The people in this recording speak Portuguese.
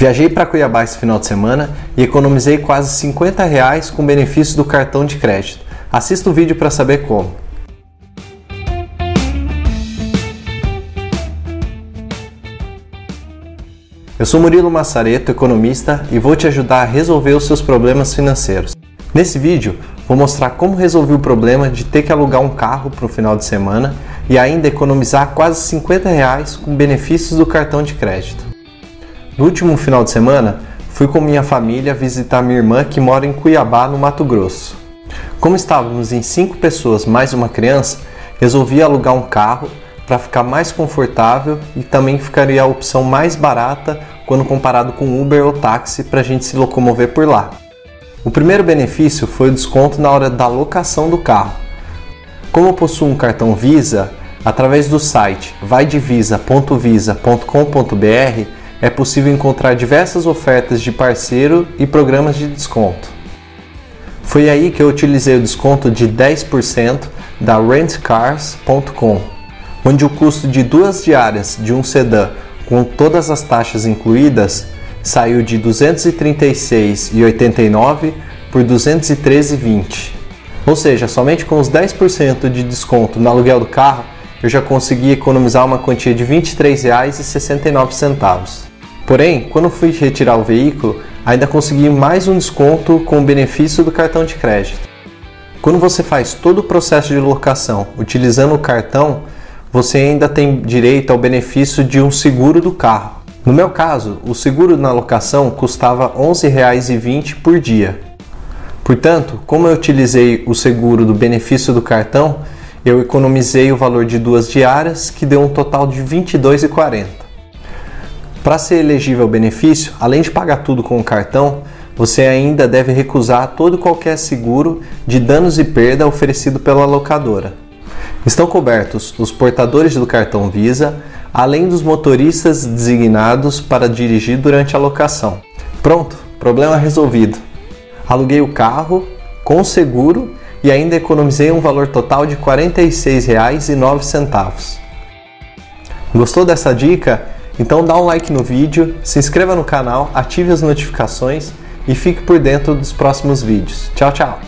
Viajei para Cuiabá esse final de semana e economizei quase 50 reais com benefício do cartão de crédito. Assista o vídeo para saber como. Eu sou Murilo Massareto, economista, e vou te ajudar a resolver os seus problemas financeiros. Nesse vídeo, vou mostrar como resolvi o problema de ter que alugar um carro para o final de semana e ainda economizar quase 50 reais com benefícios do cartão de crédito. No último final de semana, fui com minha família visitar minha irmã que mora em Cuiabá, no Mato Grosso. Como estávamos em cinco pessoas mais uma criança, resolvi alugar um carro para ficar mais confortável e também ficaria a opção mais barata quando comparado com Uber ou táxi para a gente se locomover por lá. O primeiro benefício foi o desconto na hora da locação do carro. Como eu possuo um cartão Visa, através do site vaidevisa.visa.com.br é possível encontrar diversas ofertas de parceiro e programas de desconto. Foi aí que eu utilizei o desconto de 10% da rentcars.com, onde o custo de duas diárias de um sedã com todas as taxas incluídas saiu de 236,89 por 213,20. Ou seja, somente com os 10% de desconto no aluguel do carro, eu já consegui economizar uma quantia de R$ 23,69. Porém, quando fui retirar o veículo, ainda consegui mais um desconto com o benefício do cartão de crédito. Quando você faz todo o processo de locação utilizando o cartão, você ainda tem direito ao benefício de um seguro do carro. No meu caso, o seguro na locação custava R$ 11,20 por dia. Portanto, como eu utilizei o seguro do benefício do cartão, eu economizei o valor de duas diárias, que deu um total de R$ 22,40. Para ser elegível ao benefício, além de pagar tudo com o cartão, você ainda deve recusar todo e qualquer seguro de danos e perda oferecido pela locadora. Estão cobertos os portadores do cartão Visa, além dos motoristas designados para dirigir durante a locação. Pronto, problema resolvido. Aluguei o carro com seguro e ainda economizei um valor total de R$ 46,09. Gostou dessa dica? Então dá um like no vídeo, se inscreva no canal, ative as notificações e fique por dentro dos próximos vídeos. Tchau, tchau!